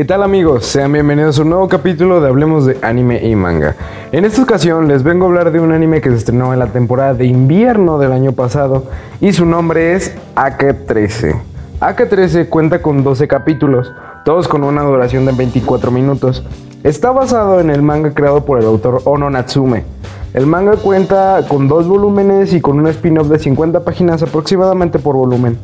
¿Qué tal amigos? Sean bienvenidos a un nuevo capítulo de Hablemos de Anime y Manga. En esta ocasión les vengo a hablar de un anime que se estrenó en la temporada de invierno del año pasado y su nombre es AK-13. AK-13 cuenta con 12 capítulos, todos con una duración de 24 minutos. Está basado en el manga creado por el autor Ono Natsume. El manga cuenta con dos volúmenes y con un spin-off de 50 páginas aproximadamente por volumen.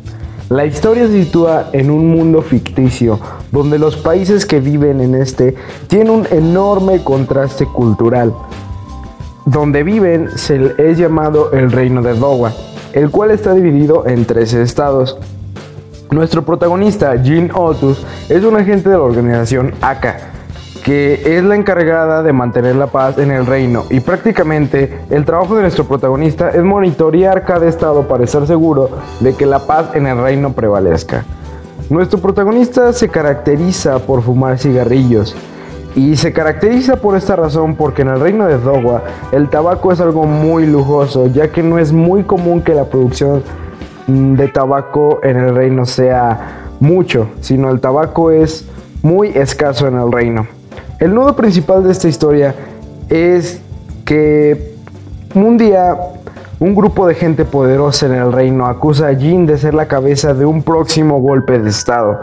La historia se sitúa en un mundo ficticio, donde los países que viven en este tienen un enorme contraste cultural. Donde viven se es llamado el Reino de Dowa, el cual está dividido en tres estados. Nuestro protagonista, Jin Otus, es un agente de la organización AKA, que es la encargada de mantener la paz en el reino y prácticamente el trabajo de nuestro protagonista es monitorear cada estado para estar seguro de que la paz en el reino prevalezca. Nuestro protagonista se caracteriza por fumar cigarrillos y se caracteriza por esta razón porque en el reino de Dowa el tabaco es algo muy lujoso ya que no es muy común que la producción de tabaco en el reino sea mucho, sino el tabaco es muy escaso en el reino. El nudo principal de esta historia es que un día un grupo de gente poderosa en el reino acusa a Jin de ser la cabeza de un próximo golpe de estado.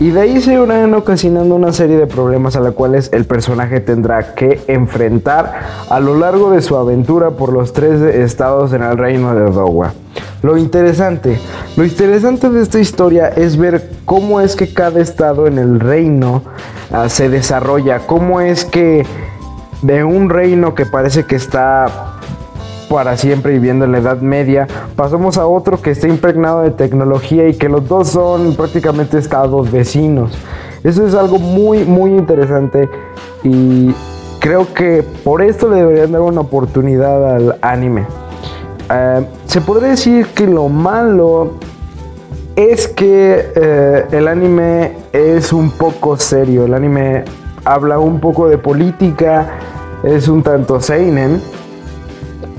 Y de ahí se irán ocasionando una serie de problemas a los cuales el personaje tendrá que enfrentar a lo largo de su aventura por los tres estados en el reino de Dowa. Lo interesante, lo interesante de esta historia es ver cómo es que cada estado en el reino ah, se desarrolla, cómo es que de un reino que parece que está para siempre viviendo en la Edad Media, pasamos a otro que está impregnado de tecnología y que los dos son prácticamente estados vecinos. Eso es algo muy, muy interesante y creo que por esto le deberían dar una oportunidad al anime. Eh, se podría decir que lo malo es que eh, el anime es un poco serio. El anime habla un poco de política, es un tanto seinen.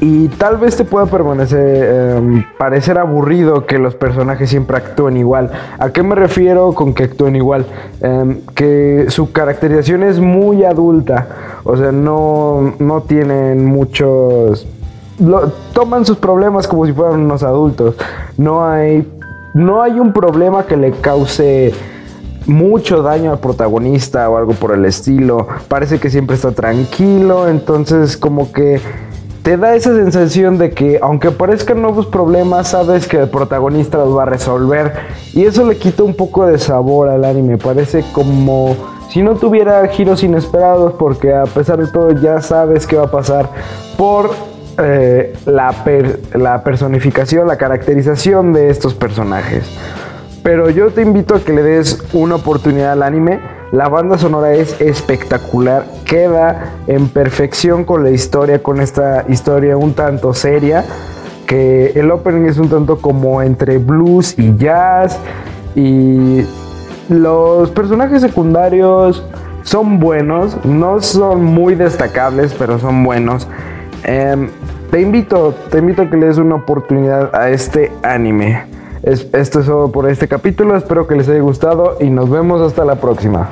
Y tal vez te pueda permanecer, em, parecer aburrido que los personajes siempre actúen igual. ¿A qué me refiero con que actúen igual? Em, que su caracterización es muy adulta. O sea, no, no tienen muchos toman sus problemas como si fueran unos adultos. No hay, no hay un problema que le cause mucho daño al protagonista o algo por el estilo. Parece que siempre está tranquilo, entonces como que te da esa sensación de que aunque aparezcan nuevos problemas, sabes que el protagonista los va a resolver. Y eso le quita un poco de sabor al anime. Parece como si no tuviera giros inesperados porque a pesar de todo ya sabes qué va a pasar por eh, la, la personificación, la caracterización de estos personajes. Pero yo te invito a que le des una oportunidad al anime. La banda sonora es espectacular, queda en perfección con la historia, con esta historia un tanto seria, que el opening es un tanto como entre blues y jazz, y los personajes secundarios son buenos, no son muy destacables, pero son buenos. Em, te invito, te invito a que le des una oportunidad a este anime. esto es todo por este capítulo, espero que les haya gustado y nos vemos hasta la próxima.